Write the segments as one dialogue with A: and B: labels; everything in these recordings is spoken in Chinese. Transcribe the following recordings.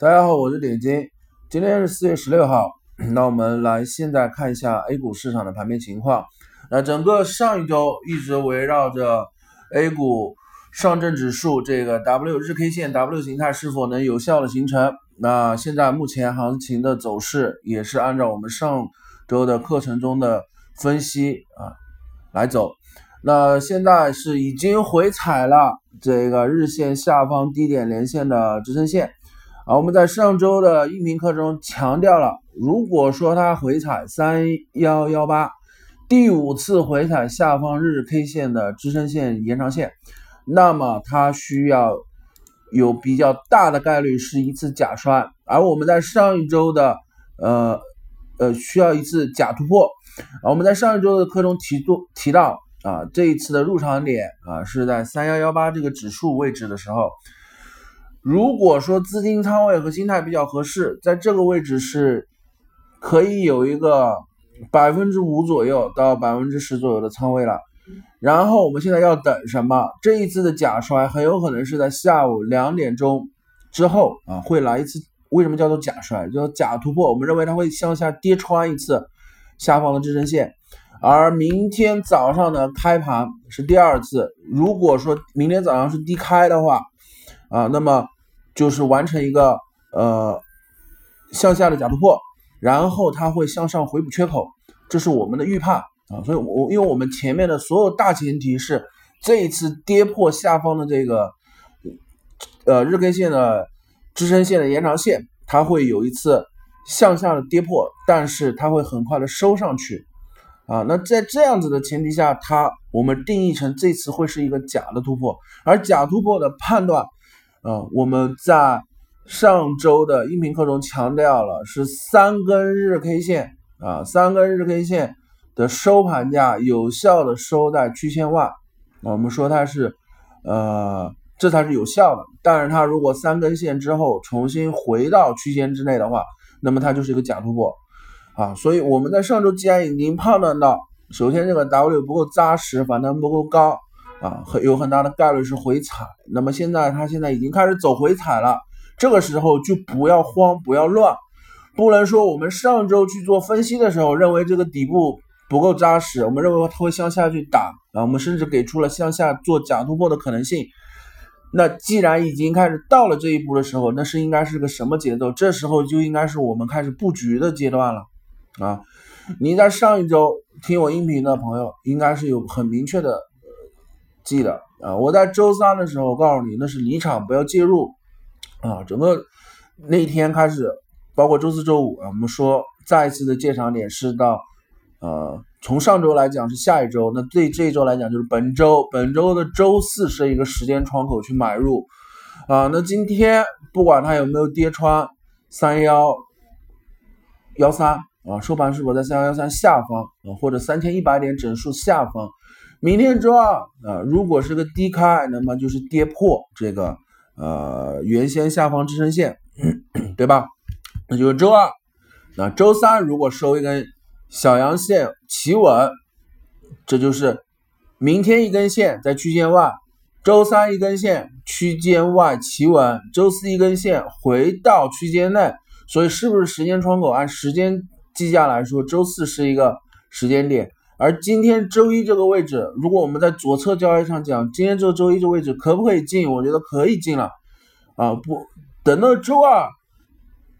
A: 大家好，我是点金，今天是四月十六号。那我们来现在看一下 A 股市场的盘面情况。那整个上一周一直围绕着 A 股上证指数这个 W 日 K 线 W 形态是否能有效的形成。那现在目前行情的走势也是按照我们上周的课程中的分析啊来走。那现在是已经回踩了这个日线下方低点连线的支撑线。啊，我们在上周的音频课中强调了，如果说它回踩三幺幺八，第五次回踩下方日 K 线的支撑线延长线，那么它需要有比较大的概率是一次假摔，而我们在上一周的呃呃需要一次假突破。啊，我们在上一周的课中提多提到啊，这一次的入场点啊是在三幺幺八这个指数位置的时候。如果说资金仓位和心态比较合适，在这个位置是可以有一个百分之五左右到百分之十左右的仓位了。然后我们现在要等什么？这一次的假摔很有可能是在下午两点钟之后啊，会来一次。为什么叫做假摔？叫假突破。我们认为它会向下跌穿一次下方的支撑线，而明天早上的开盘是第二次。如果说明天早上是低开的话，啊，那么就是完成一个呃向下的假突破，然后它会向上回补缺口，这是我们的预判啊。所以，我因为我们前面的所有大前提是这一次跌破下方的这个呃日 K 线的支撑线的延长线，它会有一次向下的跌破，但是它会很快的收上去啊。那在这样子的前提下，它我们定义成这次会是一个假的突破，而假突破的判断。啊，我们在上周的音频课中强调了是三根日 K 线啊，三根日 K 线的收盘价有效的收在区间外，我们说它是呃这才是有效的。但是它如果三根线之后重新回到区间之内的话，那么它就是一个假突破啊。所以我们在上周既然已经判断到，首先这个 W 不够扎实，反弹不够高。啊，很有很大的概率是回踩，那么现在它现在已经开始走回踩了，这个时候就不要慌，不要乱，不能说我们上周去做分析的时候认为这个底部不够扎实，我们认为它会向下去打啊，我们甚至给出了向下做假突破的可能性。那既然已经开始到了这一步的时候，那是应该是个什么节奏？这时候就应该是我们开始布局的阶段了啊！你在上一周听我音频的朋友，应该是有很明确的。记得啊，我在周三的时候告诉你，那是离场，不要介入啊。整个那天开始，包括周四周五啊，我们说再一次的借场点是到呃，从上周来讲是下一周，那对这一周来讲就是本周，本周的周四是一个时间窗口去买入啊。那今天不管它有没有跌穿三幺幺三啊，收盘是否在三幺幺三下方啊，或者三千一百点整数下方。明天周二啊，如果是个低开，那么就是跌破这个呃原先下方支撑线，对吧？那就是周二。那周三如果收一根小阳线企稳，这就是明天一根线在区间外，周三一根线区间外企稳，周四一根线回到区间内。所以是不是时间窗口？按时间计价来说，周四是一个时间点。而今天周一这个位置，如果我们在左侧交易上讲，今天这个周一这个位置可不可以进？我觉得可以进了，啊不，等到周二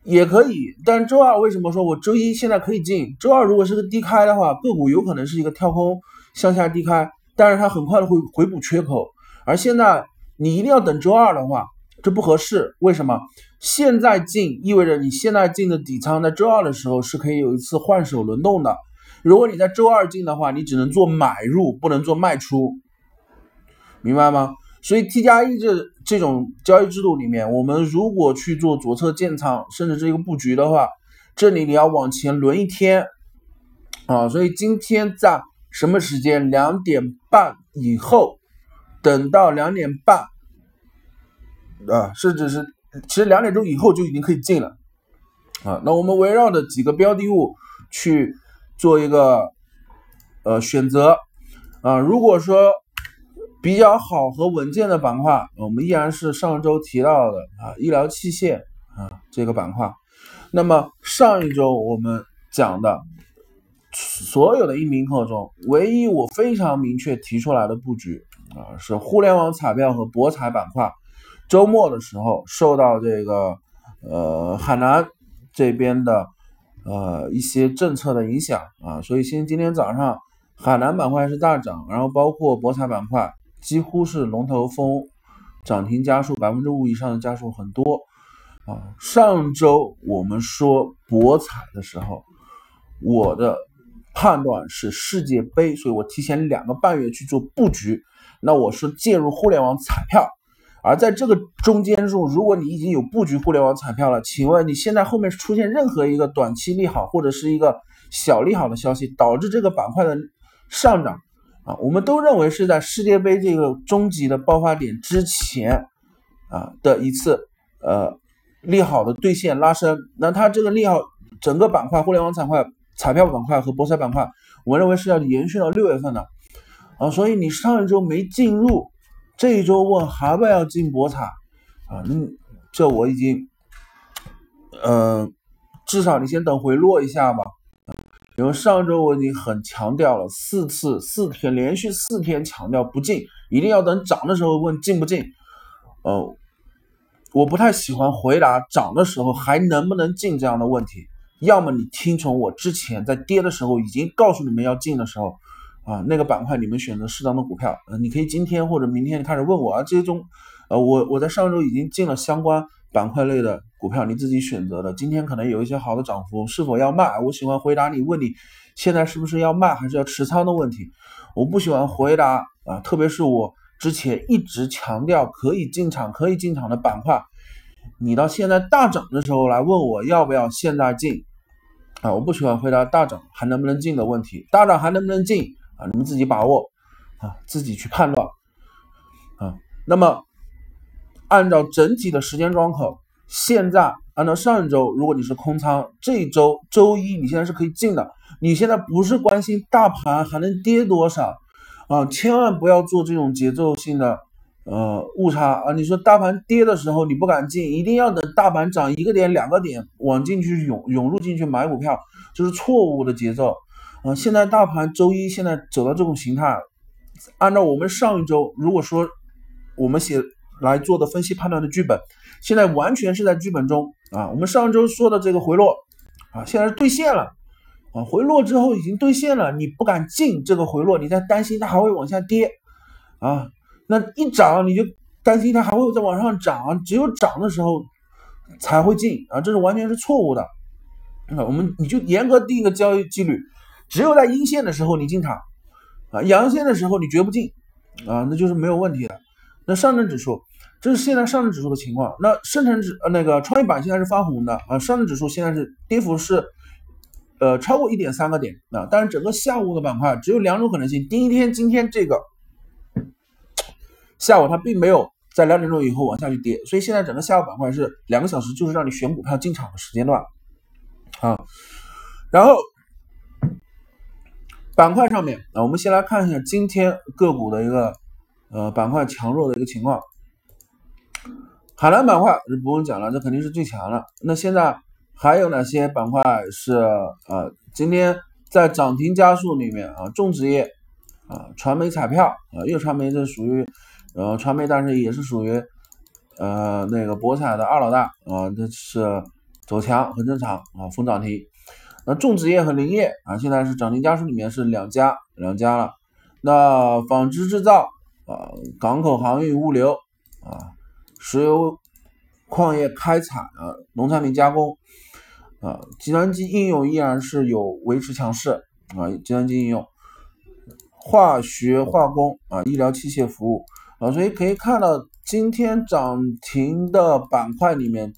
A: 也可以，但周二为什么说我周一现在可以进？周二如果是个低开的话，个股有可能是一个跳空向下低开，但是它很快的会回补缺口。而现在你一定要等周二的话，这不合适。为什么？现在进意味着你现在进的底仓在周二的时候是可以有一次换手轮动的。如果你在周二进的话，你只能做买入，不能做卖出，明白吗？所以 T 加一这这种交易制度里面，我们如果去做左侧建仓，甚至这个布局的话，这里你要往前轮一天啊。所以今天在什么时间？两点半以后，等到两点半啊，甚至是其实两点钟以后就已经可以进了啊。那我们围绕着几个标的物去。做一个呃选择啊，如果说比较好和稳健的板块，我们依然是上周提到的啊医疗器械啊这个板块。那么上一周我们讲的所有的音频课中，唯一我非常明确提出来的布局啊，是互联网彩票和博彩板块。周末的时候受到这个呃海南这边的呃一些政策的影响啊，所以先今天早上海南板块是大涨，然后包括博彩板块几乎是龙头风，涨停家数百分之五以上的家数很多。啊，上周我们说博彩的时候，我的判断是世界杯，所以我提前两个半月去做布局。那我是介入互联网彩票，而在这个中间中，如果你已经有布局互联网彩票了，请问你现在后面出现任何一个短期利好或者是一个小利好的消息，导致这个板块的上涨啊，我们都认为是在世界杯这个终极的爆发点之前啊的一次呃。利好的兑现拉升，那它这个利好整个板块，互联网板块、彩票板块和博彩板块，我认为是要延续到六月份的啊。所以你上一周没进入，这一周问还不要进博彩啊？嗯，这我已经，嗯，至少你先等回落一下吧。因为上周我已经很强调了四次，四天连续四天强调不进，一定要等涨的时候问进不进，哦。我不太喜欢回答涨的时候还能不能进这样的问题。要么你听从我之前在跌的时候已经告诉你们要进的时候，啊，那个板块你们选择适当的股票，呃，你可以今天或者明天开始问我啊，这种，呃，我我在上周已经进了相关板块类的股票，你自己选择的。今天可能有一些好的涨幅，是否要卖？我喜欢回答你问你现在是不是要卖还是要持仓的问题。我不喜欢回答啊，特别是我。之前一直强调可以进场、可以进场的板块，你到现在大涨的时候来问我要不要现在进啊？我不喜欢回答大涨还能不能进的问题，大涨还能不能进啊？你们自己把握啊，自己去判断啊。那么按照整体的时间窗口，现在按照上一周，如果你是空仓，这一周周一你现在是可以进的。你现在不是关心大盘还能跌多少？啊，千万不要做这种节奏性的呃误差啊！你说大盘跌的时候你不敢进，一定要等大盘涨一个点两个点往进去涌涌入进去买股票，这是错误的节奏啊！现在大盘周一现在走到这种形态，按照我们上一周如果说我们写来做的分析判断的剧本，现在完全是在剧本中啊！我们上周说的这个回落啊，现在是兑现了。啊，回落之后已经兑现了，你不敢进这个回落，你在担心它还会往下跌啊？那一涨你就担心它还会再往上涨，只有涨的时候才会进啊，这是完全是错误的。那我们你就严格定一个交易纪律，只有在阴线的时候你进场啊，阳线的时候你绝不进啊，那就是没有问题的。那上证指数，这是现在上证指数的情况。那深成指呃那个创业板现在是发红的啊，上证指数现在是跌幅是。呃，超过一点三个点啊，但是整个下午的板块只有两种可能性。第一天，今天这个下午它并没有在两点钟以后往下去跌，所以现在整个下午板块是两个小时，就是让你选股票进场的时间段啊。然后板块上面啊，我们先来看一下今天个股的一个呃板块强弱的一个情况。海南板块就不用讲了，这肯定是最强的。那现在。还有哪些板块是呃今天在涨停家数里面啊？种植业啊，传媒彩票啊，粤传媒这属于呃传媒，但是也是属于呃那个博彩的二老大啊，这是走强很正常啊，封涨停。那种植业和林业啊，现在是涨停家数里面是两家两家了。那纺织制造啊，港口航运物流啊，石油矿业开采啊，农产品加工。啊，计算机应用依然是有维持强势啊，计算机应用、化学化工啊，医疗器械服务啊，所以可以看到今天涨停的板块里面，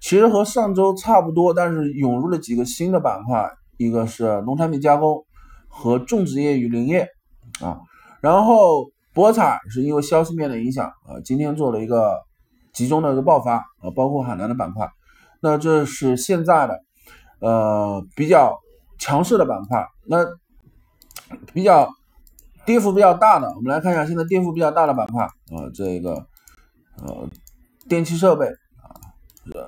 A: 其实和上周差不多，但是涌入了几个新的板块，一个是农产品加工和种植业与林业啊，然后博彩是因为消息面的影响啊，今天做了一个集中的一个爆发啊，包括海南的板块。那这是现在的，呃，比较强势的板块。那比较跌幅比较大的，我们来看一下现在跌幅比较大的板块啊，这个呃，电气设备啊，呃，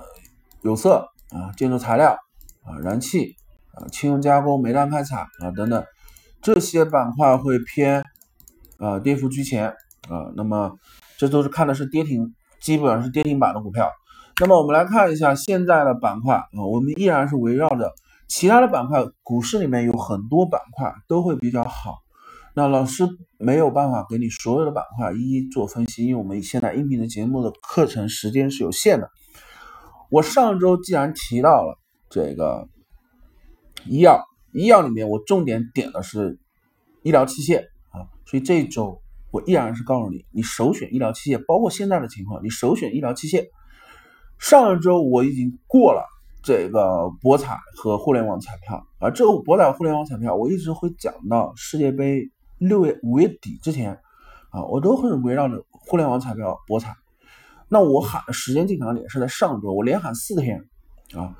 A: 有色啊、建筑材料啊、燃气啊、轻油加工、煤炭开采啊等等这些板块会偏啊跌幅居前啊。那么这都是看的是跌停，基本上是跌停板的股票。那么我们来看一下现在的板块啊，我们依然是围绕着其他的板块，股市里面有很多板块都会比较好。那老师没有办法给你所有的板块一一做分析，因为我们现在音频的节目的课程时间是有限的。我上周既然提到了这个医药，医药里面我重点点的是医疗器械啊，所以这一周我依然是告诉你，你首选医疗器械，包括现在的情况，你首选医疗器械。上一周我已经过了这个博彩和互联网彩票，而这个博彩互联网彩票我一直会讲到世界杯。六月五月底之前，啊，我都会围绕着互联网彩票博彩。那我喊时间进场点是在上周，我连喊四天，啊，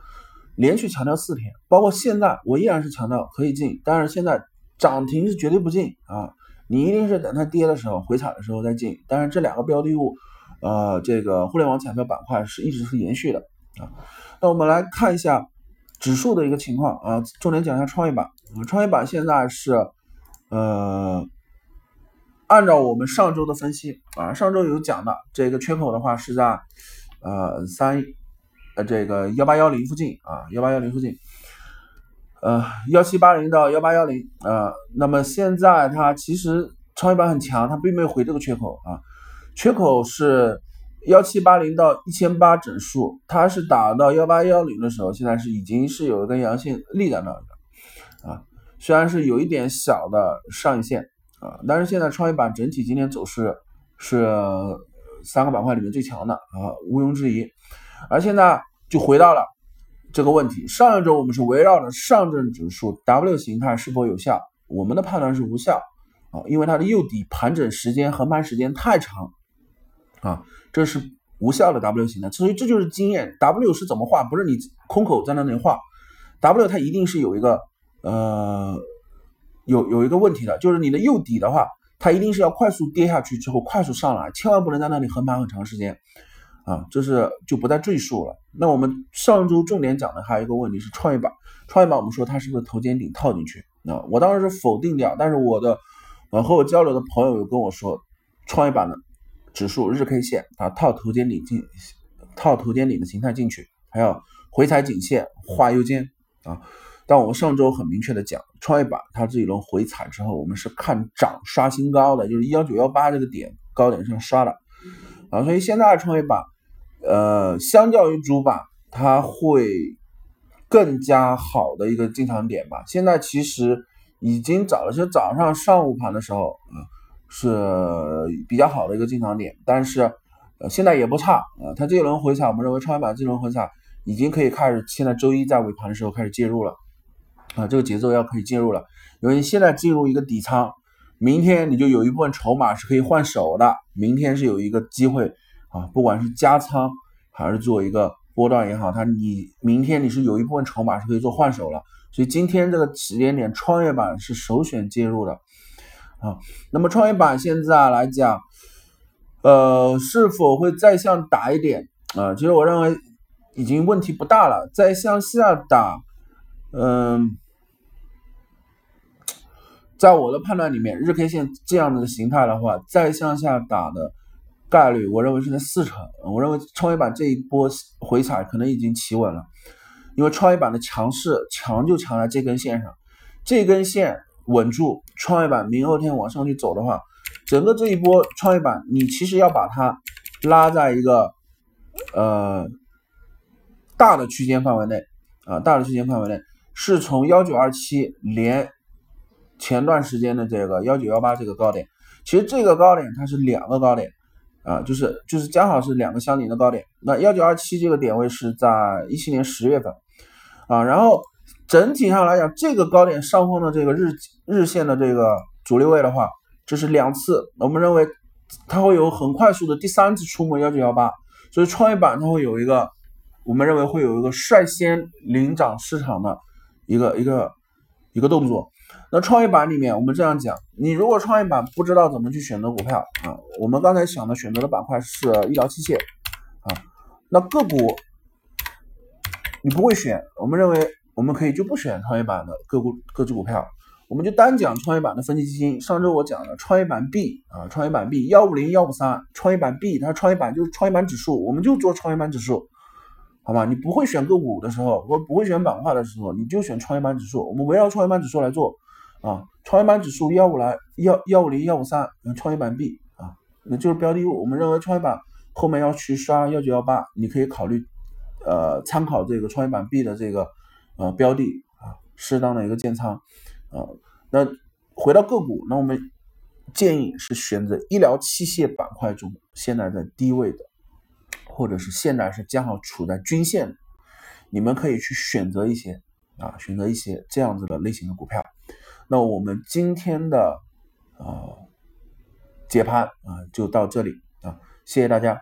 A: 连续强调四天，包括现在我依然是强调可以进，但是现在涨停是绝对不进啊，你一定是等它跌的时候回踩的时候再进。但是这两个标的物，呃，这个互联网彩票板块是一直是延续的啊。那我们来看一下指数的一个情况啊，重点讲一下创业板，创业板现在是。呃，按照我们上周的分析啊，上周有讲的这个缺口的话是在呃三呃这个幺八幺零附近啊，幺八幺零附近，呃幺七八零到幺八幺零啊，那么现在它其实创业板很强，它并没有回这个缺口啊，缺口是幺七八零到一千八整数，它是打到幺八幺零的时候，现在是已经是有一根阳性立在那的啊。虽然是有一点小的上影线啊，但是现在创业板整体今天走势是三个板块里面最强的啊，毋庸置疑。而现在就回到了这个问题，上一周我们是围绕着上证指数 W 形态是否有效，我们的判断是无效啊，因为它的右底盘整时间、横盘时间太长啊，这是无效的 W 形态。所以这就是经验，W 是怎么画，不是你空口在那里画，W 它一定是有一个。呃，有有一个问题的，就是你的右底的话，它一定是要快速跌下去之后快速上来，千万不能在那里横盘很长时间啊，这是就不再赘述了。那我们上周重点讲的还有一个问题是创业板，创业板我们说它是不是头肩顶套进去啊？我当时是否定掉，但是我的呃和我交流的朋友有跟我说，创业板的指数日 K 线啊套头肩顶进，套头肩顶的形态进去，还有回踩颈线画右肩啊。但我们上周很明确的讲，创业板它这一轮回踩之后，我们是看涨刷新高的，就是幺九幺八这个点高点上刷的啊，所以现在创业板，呃，相较于主板，它会更加好的一个进场点吧。现在其实已经早了，就早上上午盘的时候啊，是比较好的一个进场点，但是呃现在也不差啊。它这一轮回踩，我们认为创业板这一轮回踩已经可以开始，现在周一在尾盘的时候开始介入了。啊，这个节奏要可以介入了，因为现在进入一个底仓，明天你就有一部分筹码是可以换手的，明天是有一个机会啊，不管是加仓还是做一个波段也好，它你明天你是有一部分筹码是可以做换手了，所以今天这个时间点，创业板是首选介入的啊。那么创业板现在来讲，呃，是否会再向打一点啊？其实我认为已经问题不大了，再向下打，嗯。在我的判断里面，日 K 线这样的形态的话，再向下打的概率，我认为是在四成。我认为创业板这一波回踩可能已经企稳了，因为创业板的强势强就强在这根线上，这根线稳住，创业板明后天往上去走的话，整个这一波创业板，你其实要把它拉在一个呃大的区间范围内啊，大的区间范围内，是从幺九二七连。前段时间的这个幺九幺八这个高点，其实这个高点它是两个高点啊，就是就是刚好是两个相邻的高点。那幺九二七这个点位是在一七年十月份啊，然后整体上来讲，这个高点上方的这个日日线的这个阻力位的话，这是两次，我们认为它会有很快速的第三次触摸幺九幺八，所以创业板它会有一个，我们认为会有一个率先领涨市场的一个一个一个动作。那创业板里面，我们这样讲，你如果创业板不知道怎么去选择股票啊，我们刚才想的选择的板块是医疗器械啊，那个股你不会选，我们认为我们可以就不选创业板的个股各只股票，我们就单讲创业板的分级基金。上周我讲了创业板 B 啊，创业板 B 幺五零幺五三，创业板 B 它创业板就是创业板指数，我们就做创业板指数，好吧？你不会选个股的时候，或不会选板块的时候，你就选创业板指数，我们围绕创业板指数来做啊。创业板指数幺五来幺幺五零幺五三，创业板 B 啊，那就是标的物。我们认为创业板后面要去刷幺九幺八，你可以考虑。呃，参考这个创业板 B 的这个呃标的啊，适当的一个建仓啊。那回到个股，那我们建议是选择医疗器械板块中现在在低位的，或者是现在是刚好处在均线，你们可以去选择一些啊，选择一些这样子的类型的股票。那我们今天的呃解盘啊就到这里啊，谢谢大家。